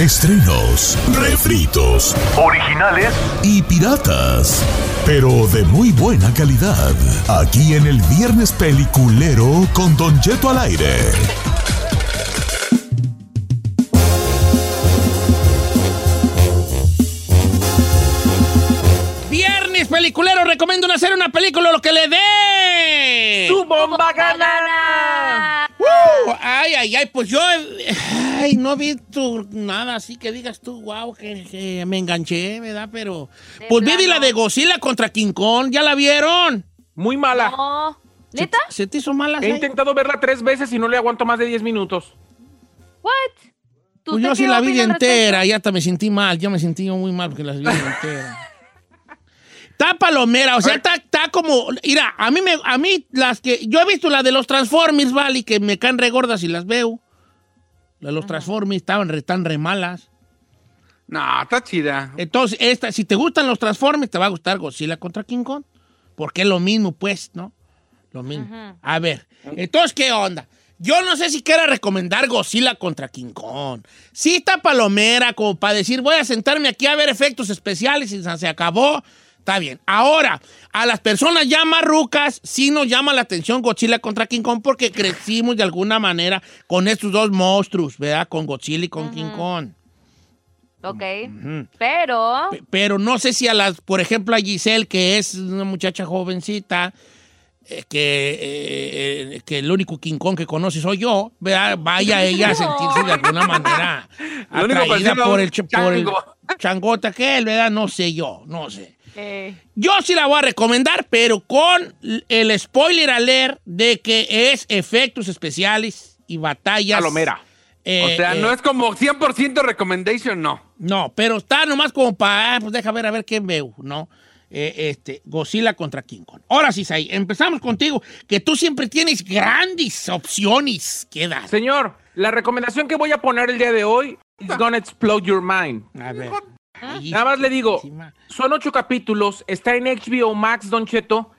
Estrenos, refritos, originales y piratas, pero de muy buena calidad. Aquí en el Viernes Peliculero con Don Jeto al aire. Viernes peliculero, recomiendo hacer una película lo que le dé. ¡Su bomba ganana! Ay, ay, ay, pues yo ay, no vi tu, nada así que digas tú, wow, que, que me enganché, ¿verdad? Pero, De pues vi plano. la de Godzilla contra King Kong, ¿ya la vieron? Muy mala. No. ¿Neta? ¿Se te hizo mala? He intentado verla tres veces y no le aguanto más de 10 minutos. What? ¿Tú Pues yo sí la vi entera, ya hasta me sentí mal, yo me sentí muy mal porque las vi entera. Está palomera, o sea, está, está como, mira, a mí me, a mí las que, yo he visto la de los Transformers, ¿vale? Que me caen re gordas y las veo. La de los Transformers estaban re, tan re malas. No, está chida. Entonces, esta, si te gustan los Transformers, te va a gustar Godzilla contra King Kong. Porque es lo mismo, pues, ¿no? Lo mismo. A ver, entonces, ¿qué onda? Yo no sé si quiera recomendar Godzilla contra King Kong. Sí está palomera, como para decir, voy a sentarme aquí a ver efectos especiales y se acabó. Está bien. Ahora, a las personas ya marrucas, sí nos llama la atención Godzilla contra King Kong porque crecimos de alguna manera con estos dos monstruos, ¿verdad? Con Godzilla y con King Kong. Ok. Pero. Pe- Pero no sé si a las, por ejemplo, a Giselle, que es una muchacha jovencita, eh, que, eh, eh, que el único King Kong que conoce soy yo, ¿verdad? vaya ella a sentirse de alguna manera atraída por el, ch- por el chango. changota que él, ¿verdad? No sé yo, no sé. Eh, Yo sí la voy a recomendar, pero con el spoiler alert de que es efectos especiales y batallas. Palomera. eh, o sea, eh, no es como 100% recommendation, no. no, pero está nomás como para, ah, pues deja ver a ver qué veo, ¿no? Eh, este, Godzilla contra King Kong. Ahora sí, Sai, empezamos contigo, que tú siempre tienes grandes opciones que dar. Señor, la recomendación que voy a poner el día de hoy is gonna explode your mind. A ver. Nada más le digo, Encima. son ocho capítulos, está en HBO Max, Don Cheto.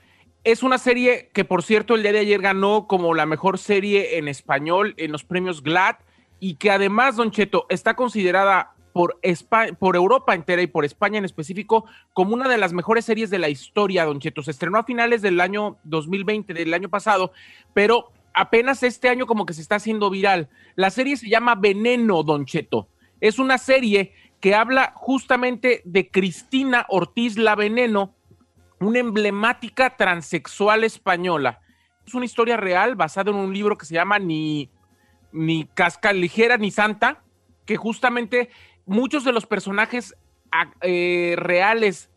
Es una serie que, por cierto, el día de ayer ganó como la mejor serie en español en los premios GLAD y que además, Don Cheto, está considerada por, Espa- por Europa entera y por España en específico como una de las mejores series de la historia, Don Cheto. Se estrenó a finales del año 2020, del año pasado, pero apenas este año como que se está haciendo viral. La serie se llama Veneno, Don Cheto. Es una serie que habla justamente de Cristina Ortiz La Veneno, una emblemática transexual española. Es una historia real basada en un libro que se llama Ni, ni Casca Ligera ni Santa, que justamente muchos de los personajes eh, reales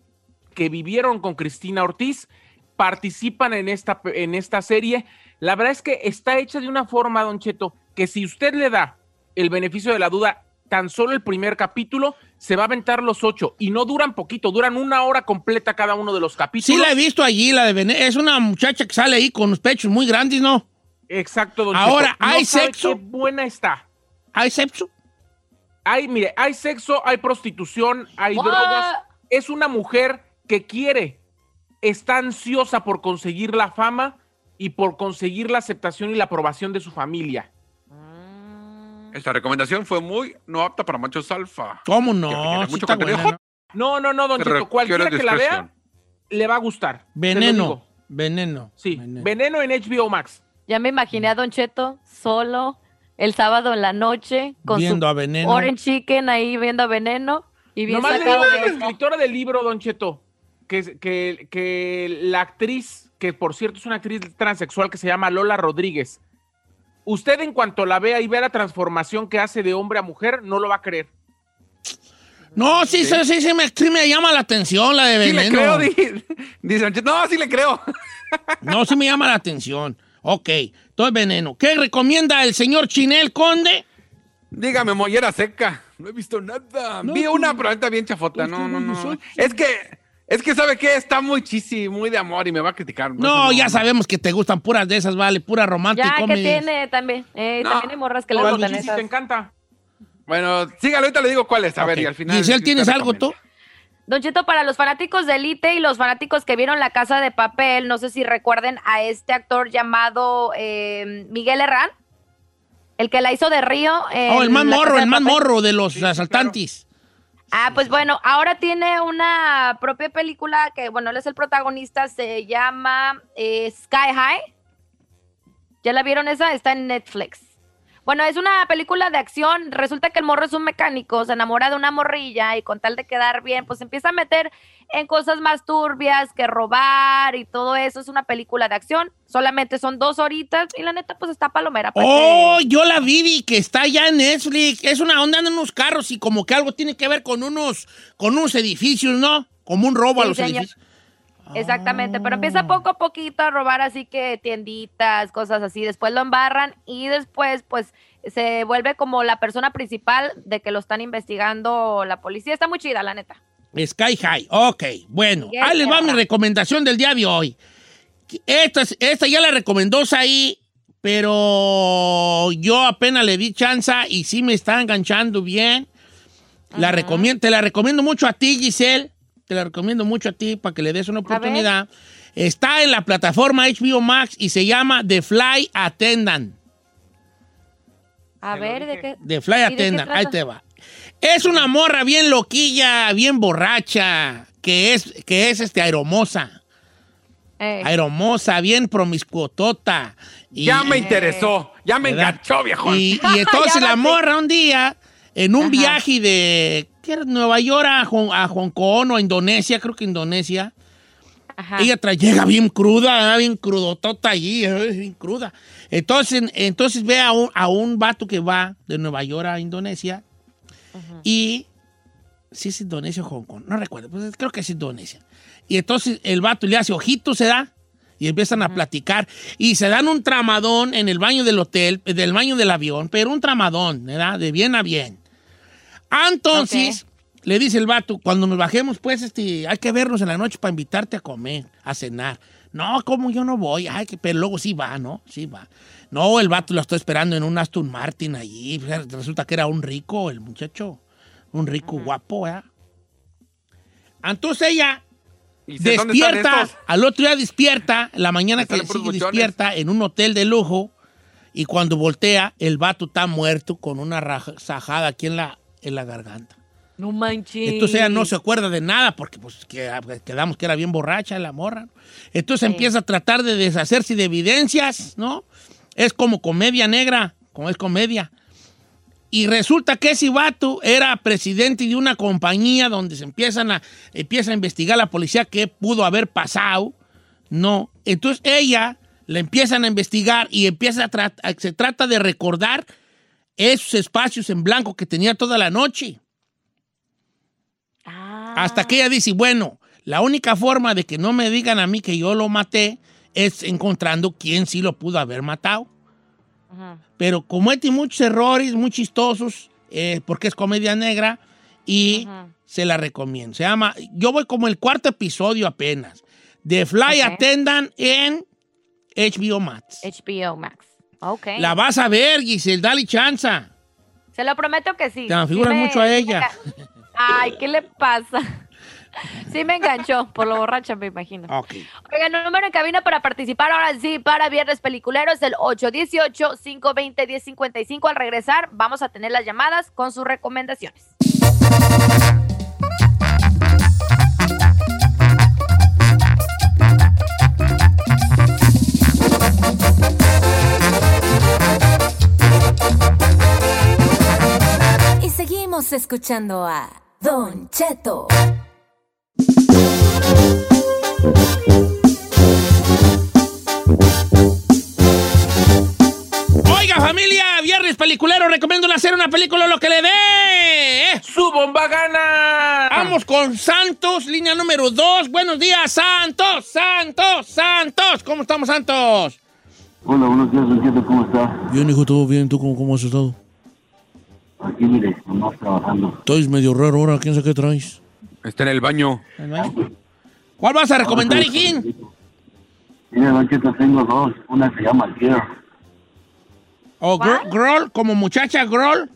que vivieron con Cristina Ortiz participan en esta, en esta serie. La verdad es que está hecha de una forma, Don Cheto, que si usted le da el beneficio de la duda, tan solo el primer capítulo, se va a aventar los ocho. Y no duran poquito, duran una hora completa cada uno de los capítulos. Sí la he visto allí, la de Venezuela. Es una muchacha que sale ahí con los pechos muy grandes, ¿no? Exacto, Don Ahora. No ¿hay sexo? qué buena está. ¿Hay sexo? Hay, mire, hay sexo, hay prostitución, hay What? drogas. Es una mujer que quiere, está ansiosa por conseguir la fama y por conseguir la aceptación y la aprobación de su familia. Esta recomendación fue muy no apta para machos alfa. ¿Cómo no? tiene Sí mucho buena, ¿no? No, no, no, Don Cheto, requiere cualquiera que la vea le va a gustar. Veneno. Veneno. Sí, Veneno. Veneno en HBO Max. ya me imaginé a Don Cheto solo el sábado en la noche con Viendo su a Veneno. Orange Chicken ahí viendo a Veneno y bien Nomás le sacado digo de a la escritora del libro, Don Cheto, que, que, que la actriz, que por cierto es una actriz transexual que se llama Lola Rodríguez, usted en cuanto la vea y vea la transformación que hace de hombre a mujer, no lo va a creer. No, sí, sí, sí, sí me, sí me llama la atención la de Sí le Veneno. creo, dice Cheto. No, sí le creo. No, sí me llama la atención. Ok, todo es veneno. ¿Qué recomienda el señor Chinel Conde? Dígame, mollera seca. No he visto nada. No, Vi pues, una, pero ahorita bien chafota. pues, No, no, no. soy. Es que, es que, ¿sabe qué? Está muy chisi, muy de amor y me va a criticar. No, ya sabemos que te gustan puras de esas, vale, pura romántica. Ya que tiene también, eh, No. también hay morras que ¿Cuál gustan Michis, esas. te encanta? Bueno, sígalo, ahorita le digo cuál es. A ver, y al final. Giselle, ¿tienes algo tú? Don Cheto, para los fanáticos de Elite y los fanáticos que vieron La Casa de Papel, no sé si recuerden a este actor llamado eh, Miguel Herrán, el que la hizo de Río. Oh, el más morro, el más morro de los asaltantes. Ah, pues bueno, ahora tiene una propia película que, bueno, él es el protagonista, se llama eh, Sky High. ¿Ya la vieron esa? Está en Netflix. Bueno, es una película de acción. Resulta que el morro es un mecánico, se enamora de una morrilla y con tal de quedar bien, pues empieza a meter en cosas más turbias que robar y todo eso. Es una película de acción. Solamente son dos horitas y la neta, pues está palomera. Oh, yo la vi, que está ya en Netflix. Es una onda en unos carros y como que algo tiene que ver con unos, con unos edificios, ¿no? Como un robo a los señor. edificios. Exactamente, pero Ah. empieza poco a poquito a robar así que tienditas, cosas así, después lo embarran y después pues se vuelve como la persona principal de que lo están investigando la policía. Está muy chida, la neta. Sky High. Ok, bueno. Yes, Ahí les va mi recomendación del día de hoy. Esta, esta ya la recomendó ahí, pero yo apenas le di chance y sí me está enganchando bien. La recomiendo, te la recomiendo mucho a ti, Giselle. Te la recomiendo mucho a ti para que le des una oportunidad. Está en la plataforma HBO Max y se llama The Fly Attendant. A ver, ¿de qué? De Fly ¿Y de qué Attendant, ahí te va. Es una morra bien loquilla, bien borracha, que es, que es este aeromosa. Aeromosa, bien promiscuotota. Y, Ya me interesó. Ya me ¿verdad? enganchó, viejo. Y, y entonces la morra un día, en un Ajá. viaje de ¿qué? Nueva York a, Hong- a Hong Kong o a Indonesia, creo que Indonesia, ajá. ella tra- llega bien cruda, ¿eh? bien crudotota allí, eh, bien cruda. Entonces, entonces ve a un, a un vato que va de Nueva York a Indonesia y si es Indonesia o Hong Kong, no recuerdo, pues creo que es Indonesia. Y entonces el vato le hace ojitos, se da, y empiezan a platicar y se dan un tramadón en el baño del hotel, del baño del avión, pero un tramadón, ¿verdad? De bien a bien. Entonces, le dice el vato, cuando nos bajemos, pues, este, hay que vernos en la noche para invitarte a comer, a cenar. No, como yo no voy, ay, que, pero luego sí va, ¿no? Sí va. No, el vato lo estoy esperando en un Aston Martin allí. Resulta que era un rico, el muchacho. Un rico guapo, ¿eh? Entonces ella ¿Y sé dónde están despierta, al otro día despierta, la mañana que en sigue despierta en un hotel de lujo y cuando voltea, el vato está muerto con una sajada aquí en la, en la garganta. No manches. Entonces ella no se acuerda de nada porque pues que- quedamos que era bien borracha la morra. Entonces Sí. empieza a tratar de deshacerse de evidencias, ¿no? Es como comedia negra, como es comedia. Y resulta que ese vato era presidente de una compañía donde se empiezan a, empieza a investigar la policía qué pudo haber pasado, ¿no? Entonces ella la empiezan a investigar y empieza a- se trata de recordar esos espacios en blanco que tenía toda la noche. Ah. Hasta que ella dice, bueno, la única forma de que no me digan a mí que yo lo maté es encontrando quién sí lo pudo haber matado. Ajá. Pero comete muchos errores, muy chistosos, eh, porque es comedia negra y Ajá. se la recomiendo. Se llama, yo voy como el cuarto episodio apenas, de Fly Ok. Attendant en HBO Max. HBO Max. Ok. La vas a ver, Giselle, dale chanza. Se lo prometo que sí. Te Sí me- mucho a ella. Ay, ¿qué le pasa? Sí me enganchó, por lo borracha me imagino. Ok. Oigan, el número en cabina para participar ahora sí para Viernes Peliculero es el 818-520-1055. Al regresar vamos a tener las llamadas con sus recomendaciones. Estamos escuchando a Don Cheto. Oiga, familia, viernes peliculero, recomiendo hacer una película lo que le dé. ¿eh? ¡Su bomba gana! Vamos con Santos, línea número 2. Buenos días, Santos, Santos, Santos. ¿Cómo estamos, Santos? Hola, buenos días, ¿cómo está? Bien, hijo, todo bien. ¿Tú cómo, cómo has estado? Aquí, mire, nomás trabajando. Estoy medio raro ahora. ¿Quién sabe qué traes? Está en el baño. ¿Cuál vas a recomendar, hijín? Mire, Don Cheto, tengo dos. Una se llama Girl. ¿O gr- Groll, como muchacha Groll?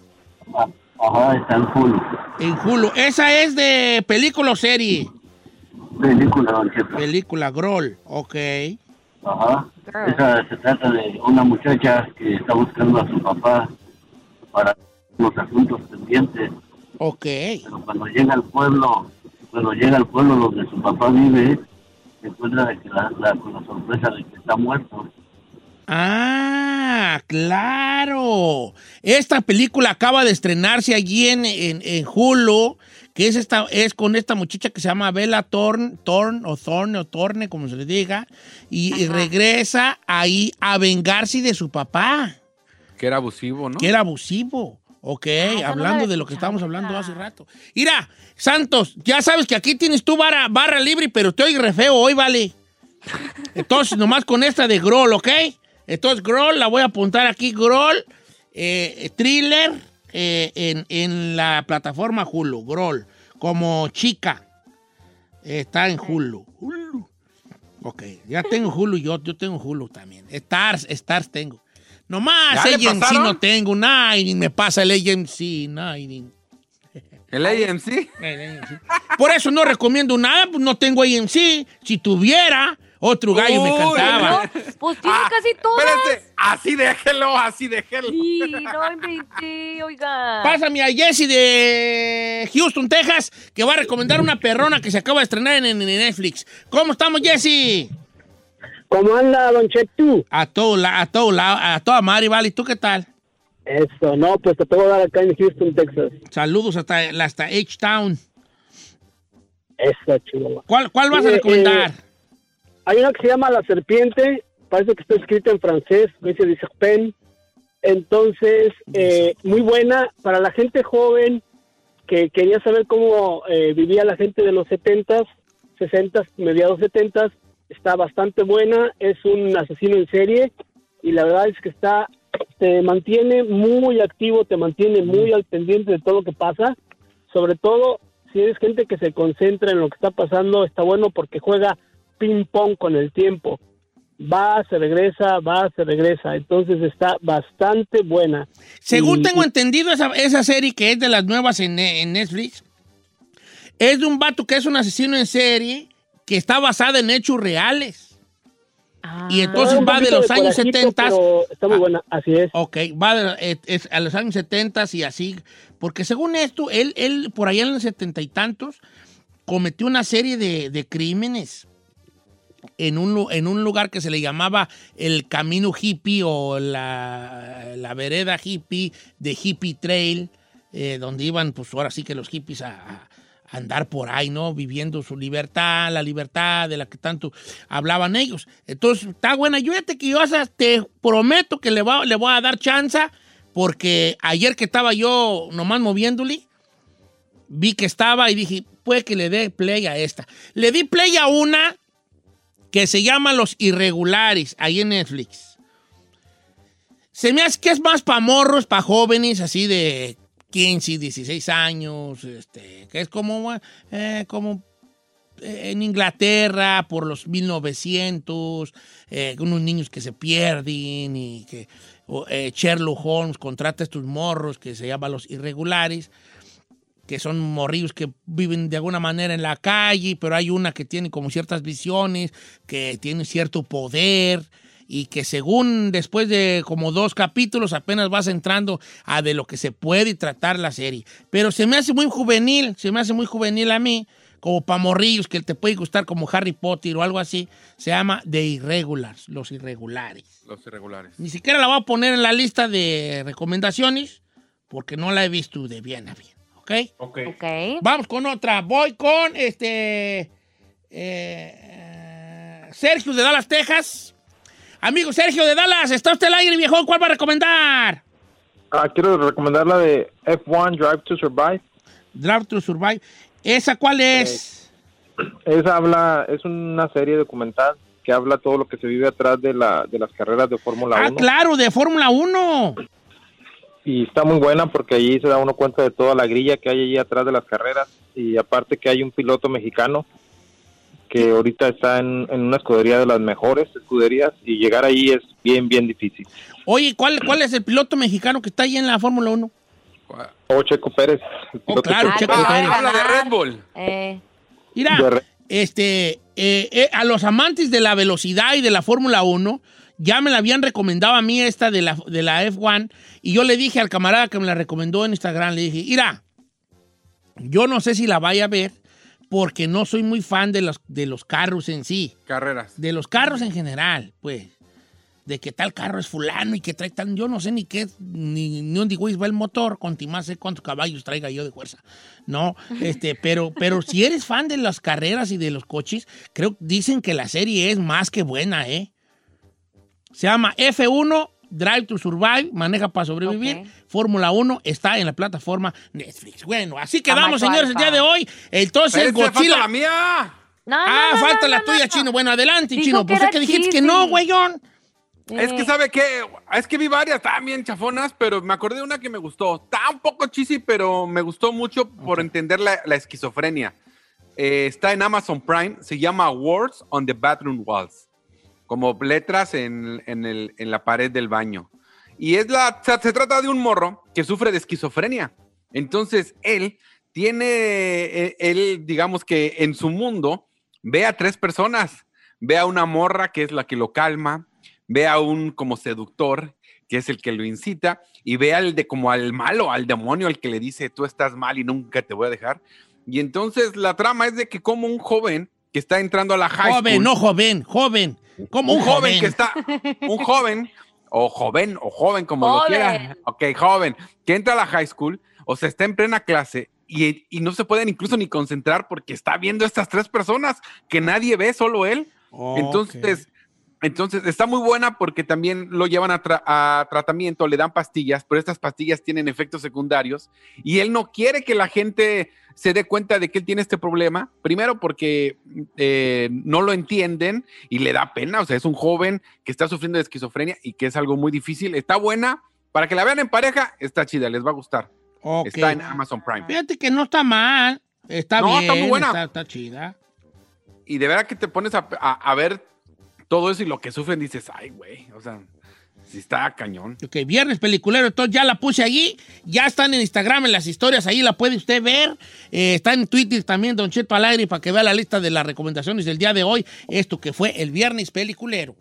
Ajá, está en Hulu. En Hulu. ¿Esa es de película o serie? Película, Don Cheto. Película, Groll. Ok. Ajá. Esa se trata de una muchacha que está buscando a su papá para los asuntos pendientes. Ok. Pero cuando llega al pueblo, cuando llega al pueblo donde su papá vive, se encuentra de que la, la- con la sorpresa de que está muerto. Ah, claro. Esta película acaba de estrenarse allí en, en, en Hulu, que es esta, es con esta muchacha que se llama Bella Thorne, Thorne o Thorne o Thorne, como se le diga, y, y regresa ahí a vengarse de su papá, Que era abusivo, ¿no? que era abusivo. Ok, no hablando la de lo que estábamos hablando hace rato. Mira, Santos, ya sabes que aquí tienes tu barra, barra libre, pero te oí re feo hoy, vale. Entonces, nomás con esta de Groll, ¿ok? Entonces, Groll, la voy a apuntar aquí, Groll, eh, thriller eh, en, en la plataforma Hulu, Groll, como chica. Eh, está en Hulu. Hulu. Ok, ya tengo Hulu, yo, yo tengo Hulu también. Stars, Stars tengo. Nomás ¿Ya le AMC no tengo, nadie me pasa el AMC, nadie. El AMC. Por eso no recomiendo nada, pues no tengo AMC. Si tuviera, otro gallo me cantaba. No, pues tiene Ah, casi todas. Espérense, así déjelo, así déjelo. Sí, no inventé, oiga. Pásame a Jesse de Houston, Texas, que va a recomendar una perrona que se acaba de estrenar en, en Netflix. ¿Cómo estamos, Jesse? ¿Cómo anda, Don Chetu? A todo, la- a todo, la- a toda madre, vale. ¿Y tú qué tal? Eso, no, pues te puedo dar acá en Houston, Texas. Saludos hasta, hasta H-Town. Eso, chihuahua. ¿Cuál, ¿Cuál vas a Eh, recomendar? Hay una que se llama La Serpiente, parece que está escrita en francés, dice dice Pen. Entonces, eh, muy buena para la gente joven que quería saber cómo eh, vivía la gente de los 70s, 60s, mediados 70s. Está bastante buena, es un asesino en serie y la verdad es que está te mantiene muy activo, te mantiene muy al pendiente de todo lo que pasa. Sobre todo, si eres gente que se concentra en lo que está pasando, está bueno porque juega ping pong con el tiempo. Va, se regresa, va, se regresa. Entonces está bastante buena. Según Y- tengo entendido, esa, esa serie que es de las nuevas en, en Netflix, es de un vato que es un asesino en serie que está basada en hechos reales. Y entonces Un va de los años corajito, 70. pero Está muy buena, así es. Ok, va de- es a los años 70 y así. Porque según esto, él, él por allá en los setenta y tantos cometió una serie de, de crímenes en un, en un lugar que se le llamaba el Camino Hippie o la, la vereda hippie de Hippie Trail, eh, donde iban, pues ahora sí que los hippies a andar por ahí, ¿no? Viviendo su libertad, la libertad de la que tanto hablaban ellos. Entonces, está buena. Yo fíjate que yo te prometo que le, le voy a dar chance, porque ayer que estaba yo nomás moviéndole, vi que estaba y dije, puede que le dé play a esta. Le di play a una que se llama Los Irregulares, ahí en Netflix. Se me hace que es más para morros, para jóvenes, así de 15, 16 años, este, que es como, eh, como eh, en Inglaterra por los 1900, eh, unos niños que se pierden y que eh, Sherlock Holmes contrata estos morros que se llaman los irregulares que son morrillos que viven de alguna manera en la calle, pero hay una que tiene como ciertas visiones, que tiene cierto poder y que según después de como dos capítulos apenas vas entrando a de lo que se puede tratar la serie. Pero se me hace muy juvenil, se me hace muy juvenil a mí, como para morrillos que te puede gustar como Harry Potter o algo así. Se llama The Irregulars, los irregulares. Los irregulares. Ni siquiera la voy a poner en la lista de recomendaciones porque no la he visto de bien a bien. ¿ok? Ok. Ok. Vamos con otra. Voy con este. eh, Sergio de Dallas, Texas. Amigo Sergio de Dallas, está usted al aire, viejo. ¿Cuál va a recomendar? Ah, quiero recomendar la de F1 Drive to Survive. Drive to Survive. ¿Esa cuál es? Esa habla, es una serie documental que habla todo lo que se vive atrás de, la, de las carreras de Fórmula ah, 1. claro, de Fórmula 1. Y está muy buena porque allí se da uno cuenta de toda la grilla que hay allí atrás de las carreras. Y aparte que hay un piloto mexicano que ahorita está en, en una escudería de las mejores escuderías y llegar ahí es bien, bien difícil. Oye, ¿cuál, ¿cuál es el piloto mexicano que está ahí en la Fórmula 1? O Checo Pérez. el Oh, claro, Checo Ah, Pérez. habla de Red Bull. Eh, Mira, re- este, eh, eh, a los amantes de la velocidad y de la Fórmula 1, ya me la habían recomendado a mí esta de la, de la F1, y yo le dije al camarada que me la recomendó en Instagram, le dije, mira, yo no sé si la vaya a ver, porque no soy muy fan de los, de los carros en sí, Carreras. de los carros en general, pues. De que tal carro es fulano y que trae tan. Yo no sé ni qué, ni, ni dónde güey va el motor, con más sé cuántos caballos traiga yo de fuerza. No, este, pero, pero si eres fan de las carreras y de los coches, creo dicen que la serie es más que buena, ¿eh? Se llama F1 Drive to Survive, maneja para sobrevivir. Fórmula 1 está en la plataforma Netflix. Bueno, así que vamos, my señores, el día de hoy. Entonces, Espérense, falta Godzilla. la mía. no, Ah, no, no, falta no, la no, tuya, no. Chino. Bueno, adelante, Dijo Chino. Pues es que dijiste que no, güeyón. Es que Eh, sabe que es que vi varias también chafonas, pero me acordé de una que me gustó. Está un poco cheesy, pero me gustó mucho por entender la, la esquizofrenia. Eh, está en Amazon Prime, se llama Words on the Bathroom Walls, como letras en, en el- en la pared del baño. Y es la, se, se trata de un morro que sufre de esquizofrenia. Entonces él tiene, eh, él digamos que en su mundo ve a tres personas. Ve a una morra que es la que lo calma, ve a un como seductor que es el que lo incita y ve al de como al malo, al demonio, al que le dice tú estás mal y nunca te voy a dejar. Y entonces la trama es de que como un joven que está entrando a la high Joven, school, no joven, joven. Como un joven que está, un joven, o joven, o joven, como lo Joven. quiera. Ok, joven, que entra a la high school, o sea, está en plena clase y, y no se pueden incluso ni concentrar porque está viendo estas tres personas que nadie ve, solo él. Entonces, entonces está muy buena porque también lo llevan a, tra- a tratamiento, le dan pastillas, pero estas pastillas tienen efectos secundarios y él no quiere que la gente se dé cuenta de que él tiene este problema. Primero porque eh, no lo entienden y le da pena, o sea, es un joven que está sufriendo de esquizofrenia y que es algo muy difícil. Está buena, para que la vean en pareja, está chida, les va a gustar. Está en Amazon Prime. Fíjate que no está mal. Está No, bien. está muy buena. Está, está chida. Y de verdad que te pones a, a- a ver todo eso y lo que sufren, dices, ay, güey, o sea, sí está cañón. Ok, viernes peliculero, entonces ya la puse allí. Ya están en Instagram, en las historias, ahí la puede usted ver. Eh, está en Twitter también, Don Cheto al aire, para que vea la lista de las recomendaciones del día de hoy. Esto que fue el viernes peliculero.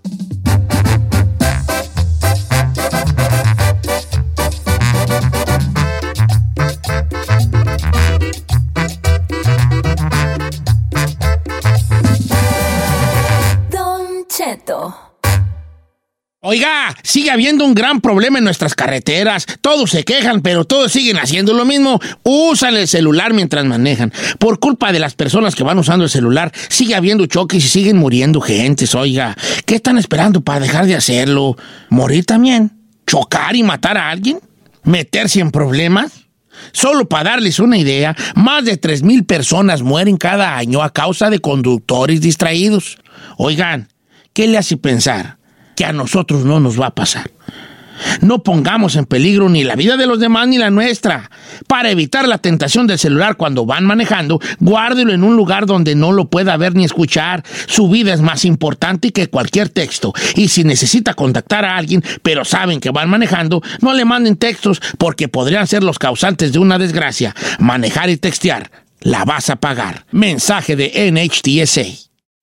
Oiga, sigue habiendo un gran problema en nuestras carreteras. Todos se quejan, pero todos siguen haciendo lo mismo. Usan el celular mientras manejan. Por culpa de las personas que van usando el celular, sigue habiendo choques y siguen muriendo gentes. Oiga, ¿qué están esperando para dejar de hacerlo? ¿Morir también? ¿Chocar y matar a alguien? ¿Meterse en problemas? Solo para darles una idea, más de 3.000 personas mueren cada año a causa de conductores distraídos. Oigan, ¿qué le hace pensar que a nosotros no nos va a pasar? No pongamos en peligro ni la vida de los demás ni la nuestra. Para evitar la tentación del celular cuando van manejando, guárdelo en un lugar donde no lo pueda ver ni escuchar. Su vida es más importante que cualquier texto. Y si necesita contactar a alguien, pero saben que van manejando, no le manden textos porque podrían ser los causantes de una desgracia. Manejar y textear, la vas a pagar. Mensaje de NHTSA.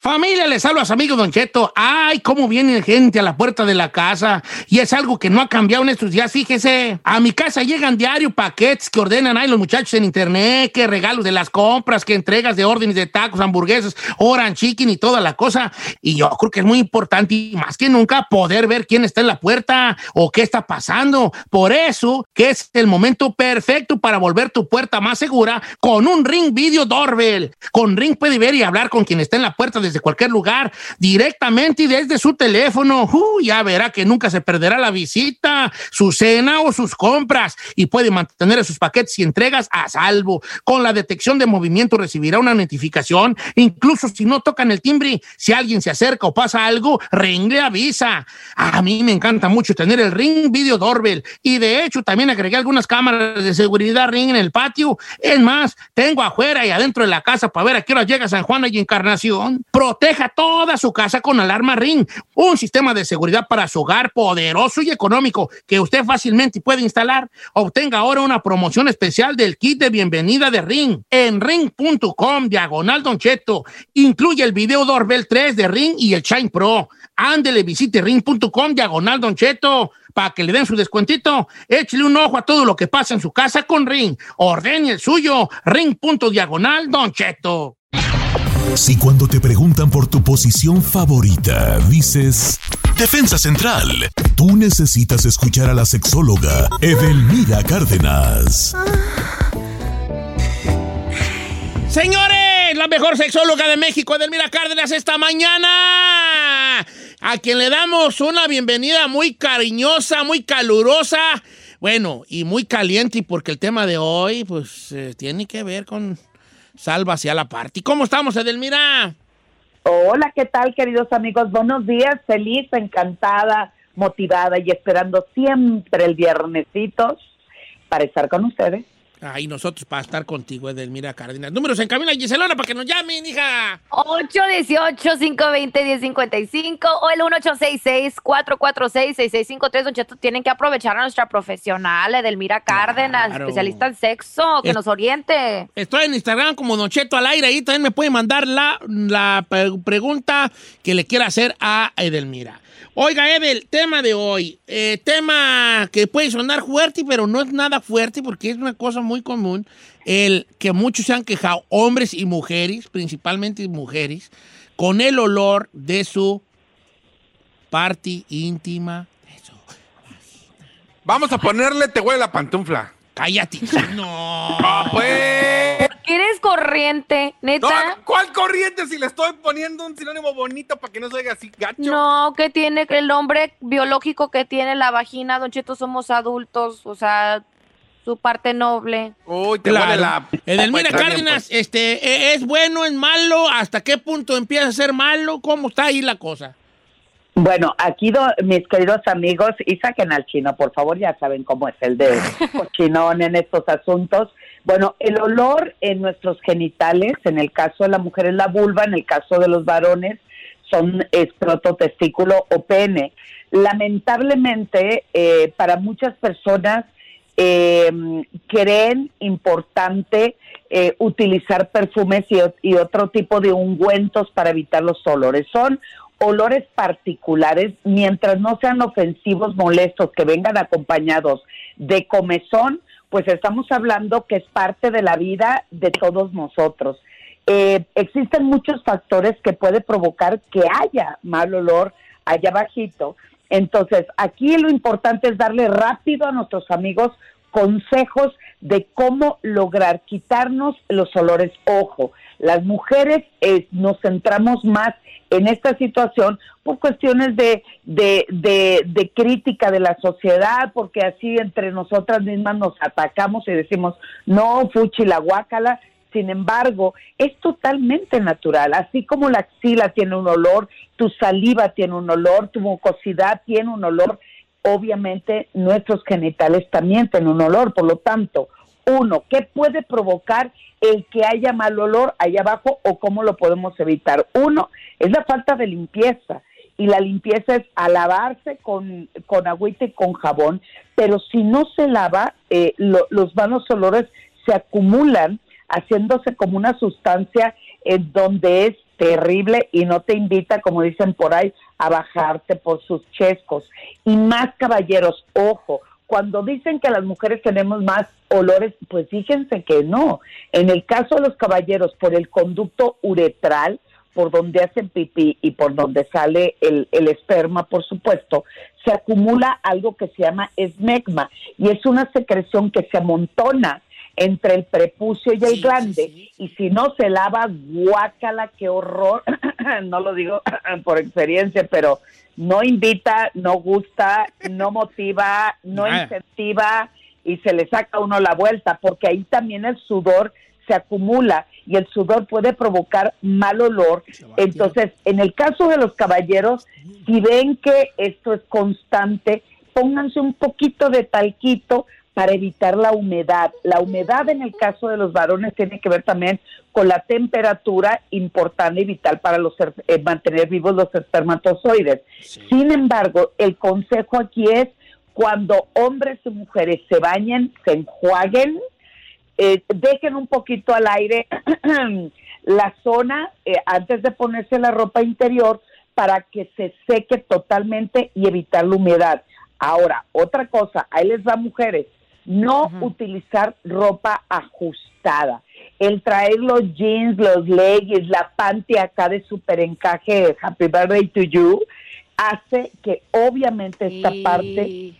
Familia, les hablo a su amigo Don Cheto. Ay, cómo viene gente a la puerta de la casa. Y es algo que no ha cambiado en estos días, fíjese. A mi casa llegan diario paquetes que ordenan ahí los muchachos en internet, que regalos de las compras, que entregas de órdenes de tacos, hamburguesas, oran chicken y toda la cosa. Y yo creo que es muy importante y más que nunca poder ver quién está en la puerta o qué está pasando. Por eso que es el momento perfecto para volver tu puerta más segura con un Ring Video Doorbell. Con Ring puede ver y hablar con quien está en la puerta desde cualquier lugar, directamente y desde su teléfono. Uh, ya verá que nunca se perderá la visita, su cena o sus compras y puede mantener sus paquetes y entregas a salvo. Con la detección de movimiento recibirá una notificación, incluso si no tocan el timbre, si alguien se acerca o pasa algo, Ring le avisa. A mí me encanta mucho tener el Ring Video Doorbell y de hecho también agregué algunas cámaras de seguridad Ring en el patio. Es más, tengo afuera y adentro de la casa para ver a qué hora llega San Juan y Encarnación. Proteja toda su casa con Alarma Ring, un sistema de seguridad para su hogar poderoso y económico que usted fácilmente puede instalar. Obtenga ahora una promoción especial del kit de bienvenida de Ring en ring.com diagonal Don Cheto. Incluye el video Doorbell 3 de Ring y el Shine Pro. Ándele, visite ring.com diagonal Don Cheto para que le den su descuentito. Échale un ojo a todo lo que pasa en su casa con Ring. Ordene el suyo. Ring.diagonal Don Cheto. Si cuando te preguntan por tu posición favorita dices Defensa Central, tú necesitas escuchar a la sexóloga Edelmira Cárdenas. Señores, la mejor sexóloga de México, Edelmira Cárdenas, esta mañana. A quien le damos una bienvenida muy cariñosa, muy calurosa. Bueno, y muy caliente, porque el tema de hoy, pues, eh, tiene que ver con salva hacia la parte. ¿Cómo estamos, Edelmira? Hola, ¿qué tal, queridos amigos? Buenos días, feliz, encantada, motivada y esperando siempre el viernesito para estar con ustedes. Ay, nosotros para estar contigo, Edelmira Cárdenas. Números en Camila Giselona para que nos llamen, hija. 818-520-1055 o el 1866-446-6653. Don Cheto, tienen que aprovechar a nuestra profesional, Edelmira Cárdenas, Claro. especialista en sexo, que Es- nos oriente. Estoy en Instagram como Don Cheto al aire. Ahí también me puede mandar la, la pre- pregunta que le quiera hacer a Edelmira. Oiga, Evel, tema de hoy. Eh, tema que puede sonar fuerte, pero no es nada fuerte porque es una cosa muy común. El que muchos se han quejado, hombres y mujeres, principalmente mujeres, con el olor de su parte íntima. Vamos a ponerle te huele la pantufla. Cállate. No. pues. ¿Por qué eres corriente, neta? No, ¿Cuál corriente si le estoy poniendo un sinónimo bonito para que no se oiga así gacho? No, que tiene el hombre biológico que tiene la vagina, Don Cheto, somos adultos, o sea, su parte noble. Uy, te Claro. la. Edelmira Cárdenas, pues. este, ¿e- ¿es bueno, es malo? ¿Hasta qué punto empieza a ser malo? ¿Cómo está ahí la cosa? Bueno, aquí do- mis queridos amigos, y saquen al chino, por favor, ya saben cómo es el de cochinón en estos asuntos. Bueno, el olor en nuestros genitales, en el caso de la mujer es la vulva, en el caso de los varones son escroto, testículo o pene. Lamentablemente, eh, para muchas personas eh, creen importante eh, utilizar perfumes y, y otro tipo de ungüentos para evitar los olores. Son olores particulares, mientras no sean ofensivos, molestos, que vengan acompañados de comezón, pues estamos hablando que es parte de la vida de todos nosotros. Eh, existen muchos factores que puede provocar que haya mal olor allá bajito. Entonces, aquí lo importante es darle rápido a nuestros amigos consejos de cómo lograr quitarnos los olores. Ojo, las mujeres eh, nos centramos más en esta situación por cuestiones de, de, de, de crítica de la sociedad, porque así entre nosotras mismas nos atacamos y decimos, no, fuchi la guácala. Sin embargo, es totalmente natural. Así como la axila tiene un olor, tu saliva tiene un olor, tu mucosidad tiene un olor, obviamente nuestros genitales también tienen un olor. Por lo tanto, uno, ¿qué puede provocar el que haya mal olor allá abajo o cómo lo podemos evitar? Uno, es la falta de limpieza. Y la limpieza es a lavarse con, con agüita y con jabón, pero si no se lava, eh, lo- los malos olores se acumulan haciéndose como una sustancia en donde es terrible y no te invita, como dicen por ahí, a bajarte por sus chescos. Y más caballeros, ojo, cuando dicen que las mujeres tenemos más olores, pues fíjense que no. En el caso de los caballeros, por el conducto uretral, por donde hacen pipí y por donde sale el, el esperma, por supuesto, se acumula algo que se llama esmegma y es una secreción que se amontona entre el prepucio y el glande y si no se lava, guácala, qué horror, no lo digo por experiencia, pero no invita, no gusta, no motiva, no incentiva y se le saca a uno la vuelta porque ahí también el sudor se acumula y el sudor puede provocar mal olor. Entonces, en el caso de los caballeros, si ven que esto es constante, pónganse un poquito de talquito para evitar la humedad. La humedad en el caso de los varones tiene que ver también con la temperatura importante y vital para los eh, mantener vivos los espermatozoides. Sin embargo, el consejo aquí es cuando hombres y mujeres se bañen, se enjuaguen, eh, dejen un poquito al aire la zona eh, antes de ponerse la ropa interior para que se seque totalmente y evitar la humedad. Ahora, otra cosa, ahí les va mujeres, no utilizar ropa ajustada. El traer los jeans, los leggings, la panty acá de super encaje, Happy Birthday to You, hace que obviamente esta parte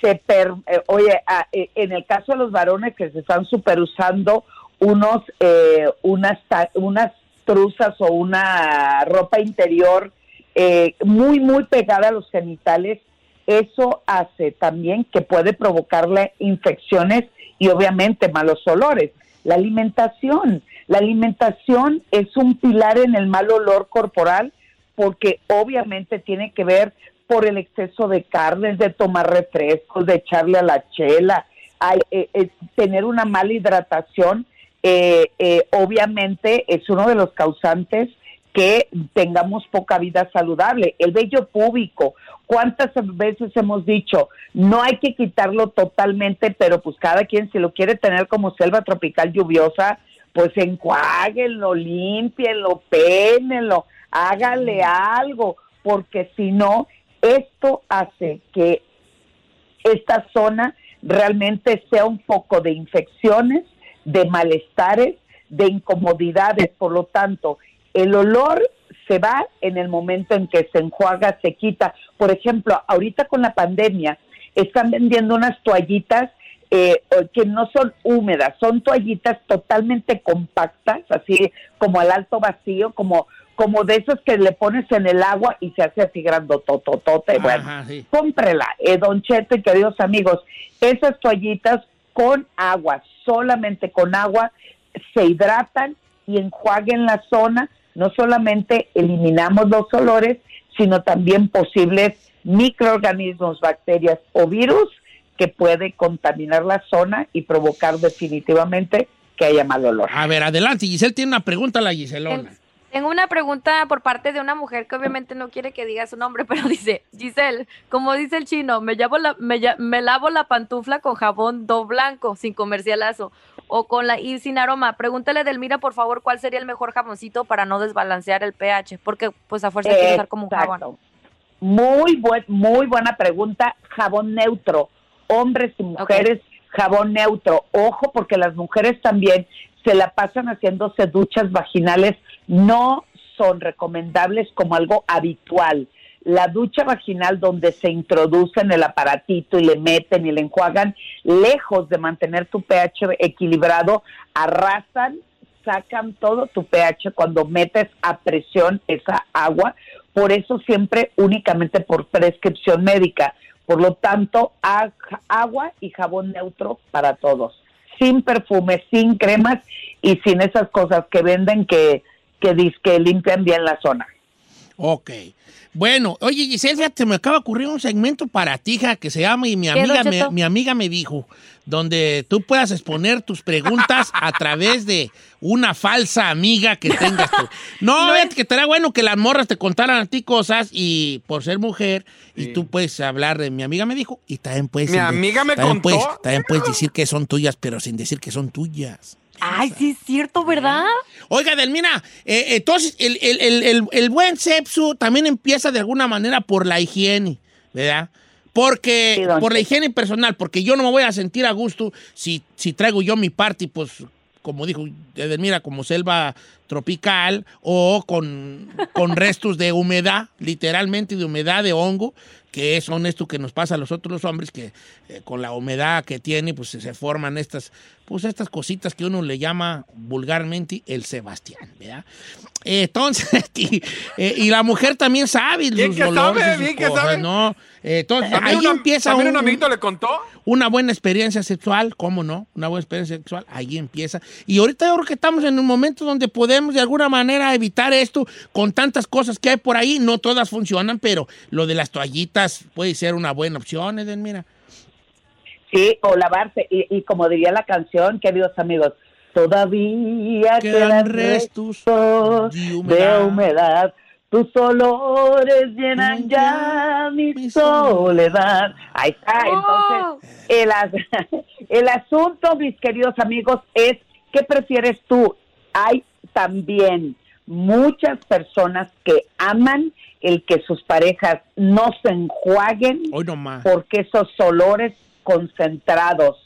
se per, eh, oye, eh, en el caso de los varones que se están super usando unos, eh, unas, unas truzas o una ropa interior eh, muy, muy pegada a los genitales, eso hace también que puede provocarle infecciones y obviamente malos olores. La alimentación, la alimentación es un pilar en el mal olor corporal porque obviamente tiene que ver por el exceso de carnes, de tomar refrescos, de echarle a la chela, eh, tener una mala hidratación, eh, eh, obviamente es uno de los causantes que tengamos poca vida saludable. El vello púbico, ¿cuántas veces hemos dicho? No hay que quitarlo totalmente, pero pues cada quien si lo quiere tener como selva tropical lluviosa, pues enjuáguenlo, límpienlo, pénenlo, háganle algo, porque si no, Esto hace que esta zona realmente sea un foco de infecciones, de malestares, de incomodidades. Por lo tanto, el olor se va en el momento en que se enjuaga, se quita. Por ejemplo, ahorita con la pandemia están vendiendo unas toallitas eh, que no son húmedas, son toallitas totalmente compactas, así como al alto vacío, como como de esos que le pones en el agua y se hace así grandotototote. Bueno, cómprela, eh, Don Cheto y queridos amigos, esas toallitas con agua, solamente con agua, se hidratan y enjuaguen la zona. No solamente eliminamos los olores, sino también posibles microorganismos, bacterias o virus que puede contaminar la zona y provocar definitivamente que haya mal olor. A ver, adelante. Giselle tiene una pregunta a la Giselona. Tengo una pregunta por parte de una mujer que obviamente no quiere que diga su nombre, pero dice, Giselle, como dice el chino, me, la, me, lavo la pantufla con jabón do blanco, sin comercialazo, o con la y sin aroma. Pregúntale, Delmira, por favor, cuál sería el mejor jaboncito para no desbalancear el pH, porque pues a fuerza quiere usar como un jabón. Muy, buen, muy buena pregunta. Jabón neutro. Hombres y mujeres, jabón neutro. Ojo, porque las mujeres también se la pasan haciéndose duchas vaginales no son recomendables como algo habitual. La ducha vaginal donde se introducen el aparatito y le meten y le enjuagan, lejos de mantener tu pH equilibrado, arrasan, sacan todo tu pH cuando metes a presión esa agua. Por eso siempre únicamente por prescripción médica. Por lo tanto, agua y jabón neutro para todos. Sin perfume, sin cremas y sin esas cosas que venden que que, que limpian bien la zona. Ok. Bueno, oye Giselle, fíjate, me acaba de ocurrir un segmento para ti, que se llama y mi amiga, me, mi amiga me dijo, donde tú puedas exponer tus preguntas a través de una falsa amiga que tengas tú. No, es que estaría bueno que las morras te contaran a ti cosas y por ser mujer, y tú puedes hablar de mi amiga me dijo, y también puedes... Mi amiga me contó. también puedes decir que son tuyas, pero sin decir que son tuyas. Ay, sí es cierto, ¿verdad? Oiga, Delmina, eh, entonces el, buen sexo también empieza de alguna manera por la higiene, ¿verdad? Porque, por la higiene personal, porque yo no me voy a sentir a gusto si, si traigo yo mi party, pues, como dijo Delmira, como selva tropical o con, con restos de humedad, literalmente de humedad, de hongo, que son esto que nos pasa a los otros hombres, que eh, con la humedad que tiene, pues se forman estas, pues estas cositas que uno le llama vulgarmente el Sebastián, ¿verdad? Entonces, eh, y, la mujer también sabe bien que sabe, bien que sabe. ¿no? Entonces, ahí empieza un, un amiguito le contó? Una buena experiencia sexual, ¿cómo no? Una buena experiencia sexual, ahí empieza. Y ahorita yo creo que estamos en un momento donde podemos de alguna manera evitar esto con tantas cosas que hay por ahí. No todas funcionan, pero lo de las toallitas puede ser una buena opción, Eden, mira. Sí, o lavarse. Y, como diría la canción, queridos amigos, todavía quedan, restos de humedad. Tus olores llenan ya mi soledad. Ahí está. Entonces, el, el asunto, mis queridos amigos, es ¿qué prefieres tú? Hay también muchas personas que aman el que sus parejas no se enjuaguen porque esos olores concentrados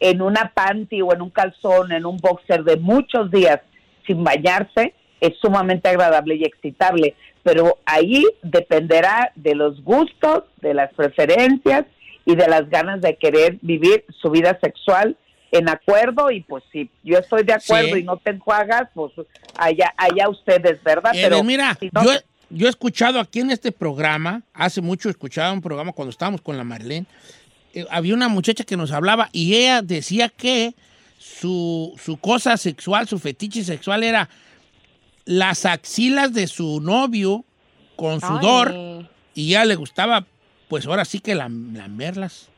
en una panty o en un calzón, en un boxer de muchos días sin bañarse, es sumamente agradable y excitable. Pero ahí dependerá de los gustos, de las preferencias y de las ganas de querer vivir su vida sexual en acuerdo y pues si yo estoy de acuerdo y no te enjuagas, pues allá, allá ustedes, ¿verdad? Eh, Pero mira, yo, yo he escuchado aquí en este programa, hace mucho escuchaba un programa cuando estábamos con la Marlene, eh, había una muchacha que nos hablaba y ella decía que su, su cosa sexual, su fetiche sexual era las axilas de su novio con sudor y ya le gustaba, pues ahora sí que lamberlas.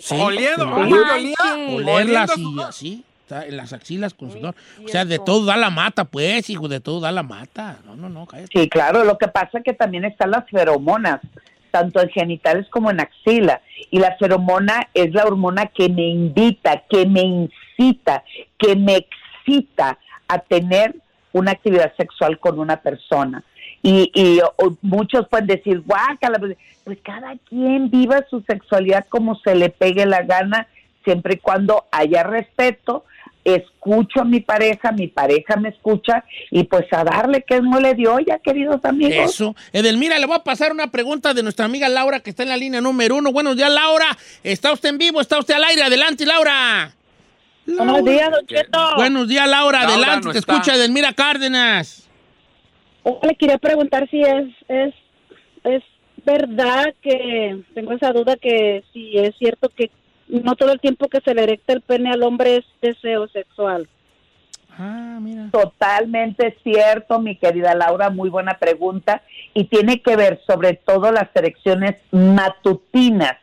Sí, Oliendo, olerlas y así, en las axilas con sudor. O sea, de todo da la mata, pues, hijo, de todo da la mata. No, no, no, cállate. Sí, claro, lo que pasa es que también están las feromonas, tanto en genitales como en axila. Y la feromona es la hormona que me invita, que me incita, que me excita a tener una actividad sexual con una persona. Y, y o- muchos pueden decir, guácala, pues, pues cada quien viva su sexualidad como se le pegue la gana, siempre y cuando haya respeto, escucho a mi pareja, mi pareja me escucha y pues a darle que no le dio ya, queridos amigos. Eso. Edelmira, le voy a pasar una pregunta de nuestra amiga Laura, que está en la línea número uno. Buenos días, Laura. ¿Está usted en vivo? ¿Está usted al aire? Adelante, Laura. Buenos días, Don Cheto. Buenos días, Laura. Laura Adelante, no te está. escucha Edelmira Cárdenas. Le quería preguntar si es, es, es verdad que tengo esa duda que si es cierto que no todo el tiempo que se le erecta el pene al hombre es deseo sexual. Ah, mira. Totalmente cierto, mi querida Laura, muy buena pregunta. Y tiene que ver sobre todo las erecciones matutinas.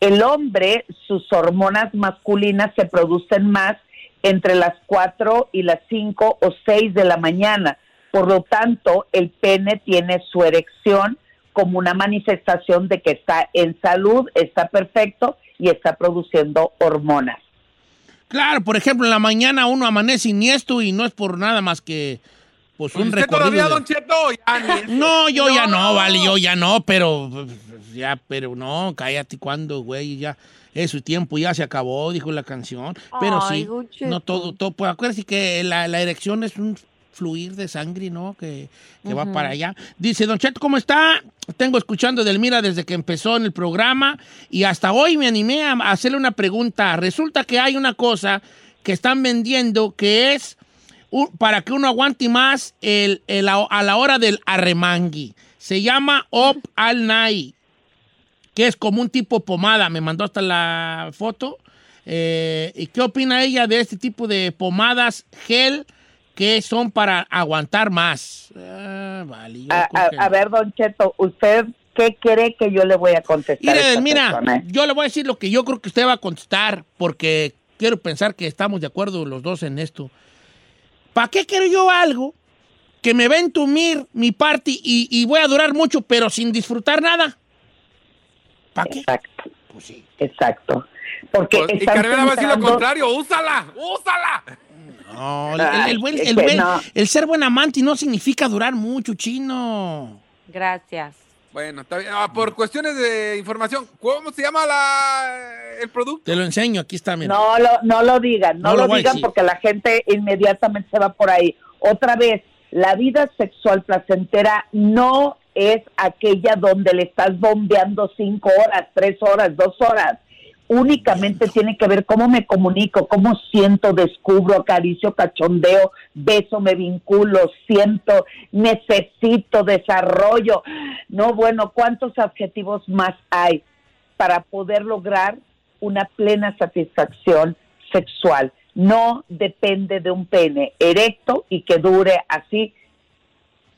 El hombre, sus hormonas masculinas se producen más entre las 4 y las 5 o 6 de la mañana. Por lo tanto, el pene tiene su erección como una manifestación de que está en salud, está perfecto y está produciendo hormonas. Claro, por ejemplo, en la mañana uno amanece iniesto y no es por nada más que pues un ¿Usted recorrido. todavía, de- Don Cheto? Ya. No, yo ya no, No. vale, yo ya no, pero pues, ya, pero no, cállate cuando, güey, ya es su tiempo ya se acabó, dijo la canción. Pero Ay, sí, no todo, todo, pues acuérdate que la, la erección es un fluir de sangre, ¿no? Que, que va para allá. Dice, Don Cheto, ¿cómo está? Tengo escuchando Delmira desde que empezó en el programa y hasta hoy me animé a hacerle una pregunta. Resulta que hay una cosa que están vendiendo que es para que uno aguante más el, el- a a la hora del arremangui. Se llama Up All Night, que es como un tipo pomada. Me mandó hasta la foto. Eh, ¿Y qué opina ella de este tipo de pomadas gel que son para aguantar más? Ah, vale, yo A, a- que- a ver, don Cheto, ¿usted qué cree que yo le voy a contestar? a Mire, esta mira, persona? yo le voy a decir lo que yo creo que usted va a contestar, porque quiero pensar que estamos de acuerdo los dos en esto. ¿Para qué quiero yo algo que me va a entumir mi party y, y voy a durar mucho, pero sin disfrutar nada? ¿Para qué? Exacto. Exacto. Porque Pues, y Carmela va a decir lo contrario, úsala, úsala. No, el, el- el buen- el buen- ser buen amante no significa durar mucho, chino. Gracias. Bueno, está bien. Ah, por cuestiones de información, ¿cómo se llama la, el producto? Te lo enseño, aquí está, mira. No lo, no lo digan, no, No lo digan porque la gente inmediatamente se va por ahí. Otra vez, la vida sexual placentera no es aquella donde le estás bombeando cinco horas, tres horas, dos horas. Únicamente tiene que ver cómo me comunico, cómo siento, descubro, acaricio, cachondeo, beso, me vinculo, siento, necesito desarrollo. No, bueno, ¿cuántos adjetivos más hay para poder lograr una plena satisfacción sexual? No depende de un pene erecto y que dure así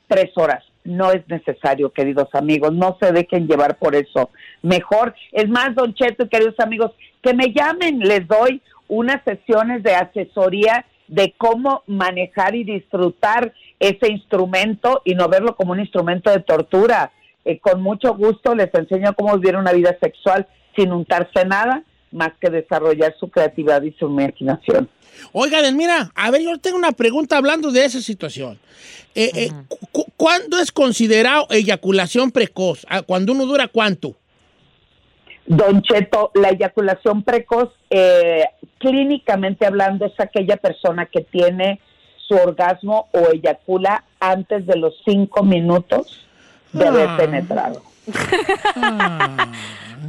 tres horas. No es necesario, queridos amigos. No se dejen llevar por eso. Mejor, es más, Don Cheto y queridos amigos, que me llamen. Les doy unas sesiones de asesoría de cómo manejar y disfrutar ese instrumento y no verlo como un instrumento de tortura. Eh, con mucho gusto les enseño cómo vivir una vida sexual sin untarse nada, más que desarrollar su creatividad y su imaginación. Oiga, mira, a ver, yo tengo una pregunta hablando de esa situación. Eh, eh, cu- ¿Cuándo es considerado eyaculación precoz? Ah, ¿Cuando uno dura cuánto? Don Cheto, la eyaculación precoz, eh, clínicamente hablando, es aquella persona que tiene su orgasmo o eyacula antes de los cinco minutos de haber Ah. penetrado.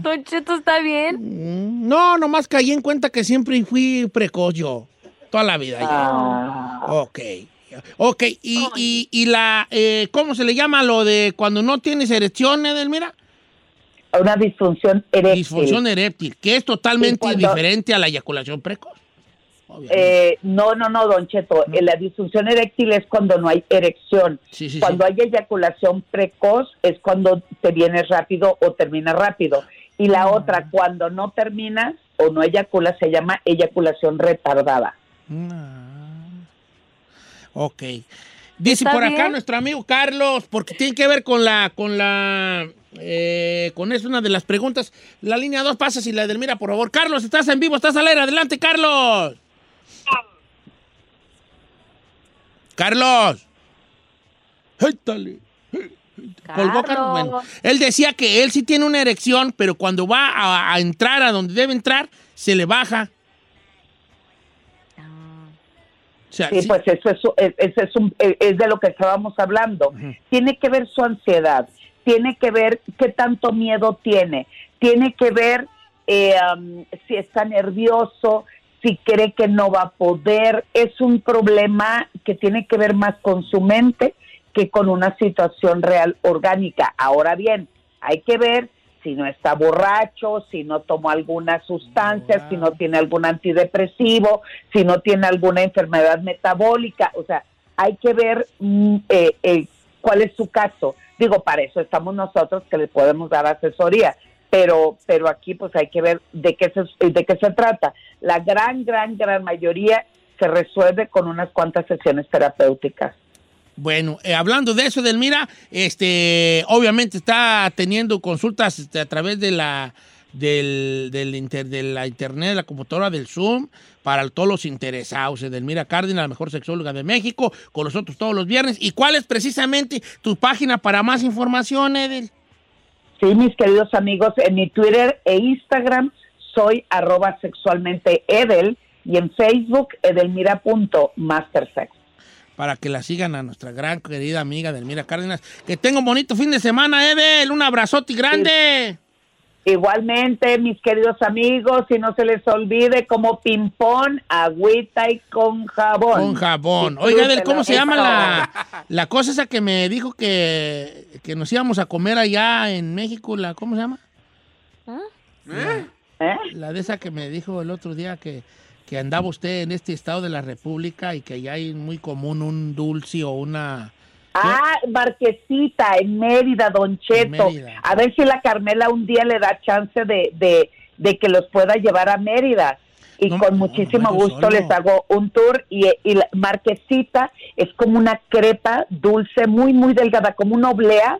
Don Cheto, ¿está bien? No, nomás caí en cuenta que siempre fui precoz yo. Toda la vida. yo. Ah. Ok. Ok, y, y, y la, eh, ¿cómo se le llama lo de cuando no tienes erección, Edelmira? Una disfunción eréctil. Disfunción eréctil, que es totalmente Sí, cuando- diferente a la eyaculación precoz. Eh, no, no, no, Don Cheto. Eh, La disfunción eréctil es cuando no hay erección. Sí, sí, cuando hay eyaculación precoz es cuando te vienes rápido o terminas rápido. Y la Ah. otra, cuando no terminas o no eyaculas, se llama eyaculación retardada. Ok. Dice ¿Está por acá bien? nuestro amigo Carlos, porque tiene que ver con la, con la, eh, con es una de las preguntas. La línea 2 pasa si la Edelmira, por favor. Carlos, estás en vivo, estás al aire. Adelante, Carlos. Carlos. Colgó Carlos. Bueno, él decía que él sí tiene una erección, pero cuando va a, a entrar a donde debe entrar, se le baja. O sea, Sí, sí- pues eso es, eso es, un- es de lo que estábamos hablando. Tiene que ver su ansiedad, tiene que ver qué tanto miedo tiene, tiene que ver eh, um, si está nervioso, si cree que no va a poder. Es un problema que tiene que ver más con su mente que con una situación real orgánica. Ahora bien, hay que ver si no está borracho, si no tomó alguna sustancia, si no tiene algún antidepresivo, si no tiene alguna enfermedad metabólica, o sea, hay que ver mm, eh, eh, cuál es su caso. Digo, para eso estamos nosotros que le podemos dar asesoría, pero pero aquí pues hay que ver de qué se, de qué se trata. La gran gran gran mayoría se resuelve con unas cuantas sesiones terapéuticas. Bueno, eh, hablando de eso, Delmira, este, obviamente está teniendo consultas este, a través de la, del, del inter- de la internet, de la computadora del Zoom, para todos los interesados. Edelmira Cárdenas, la mejor sexóloga de México, con nosotros todos los viernes. ¿Y cuál es precisamente tu página para más información, Edel? Sí, mis queridos amigos, en mi Twitter e Instagram soy arroba sexualmente Edel y en Facebook edelmira.mastersex. Para que la sigan a nuestra gran querida amiga Delmira Cárdenas. Que tenga un bonito fin de semana, Edel. Un abrazote grande. Igualmente, mis queridos amigos, y no se les olvide como ping-pong, agüita y con jabón. Con jabón. Oiga, Edel, ¿cómo se llama la, la cosa esa que me dijo que, que nos íbamos a comer allá en México? La, ¿Cómo se llama? ¿Eh? La de esa que me dijo el otro día que, que andaba usted en este estado de la República y que allá hay muy común un dulce o una... Ah, Marquesita, en Mérida, Don Cheto. Mérida. A ver si la Carmela un día le da chance de, de, de que los pueda llevar a Mérida. Y con muchísimo gusto les hago un tour. Y, y la Marquesita es como una crepa dulce, muy, muy delgada, como una oblea,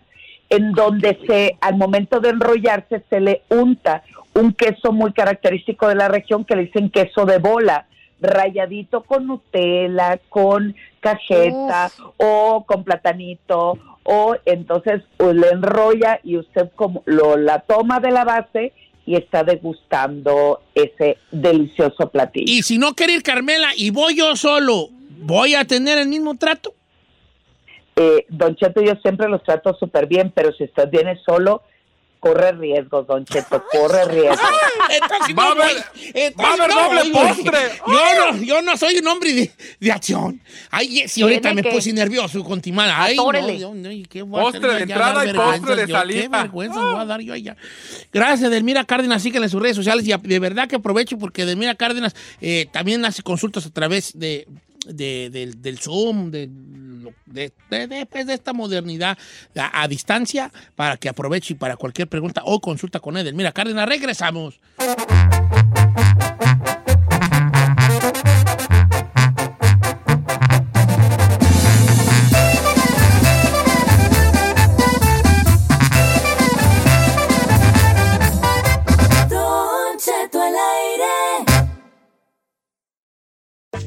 en donde se, al momento de enrollarse, se le unta un queso muy característico de la región que le dicen queso de bola, rayadito con Nutella, con cajeta o con platanito o entonces pues, le enrolla y usted como lo la toma de la base y está degustando ese delicioso platillo. Y si no quiere ir Carmela y voy yo solo, ¿voy a tener el mismo trato? Eh, don Cheto, yo siempre los trato súper bien, pero si usted viene solo, corre riesgo, Don Cheto, corre riesgo. Entonces Va a no haber- va a haber no doble postre. Yo no, yo no soy un hombre de, de acción. Ay, si ahorita me que- puse nervioso con Timana. Ay, no, no, ¿y qué voy a Postre de entrada y postre de yo. Qué salida. vergüenza voy a dar yo allá. Gracias, Delmira Cárdenas. Síguenla en sus redes sociales y de verdad que aprovecho porque Delmira Cárdenas eh, también hace consultas a través de, de- del, del Zoom, de, pues, de esta modernidad a, distancia para que aproveche para cualquier pregunta o consulta con Edelmira Cárdenas. Regresamos.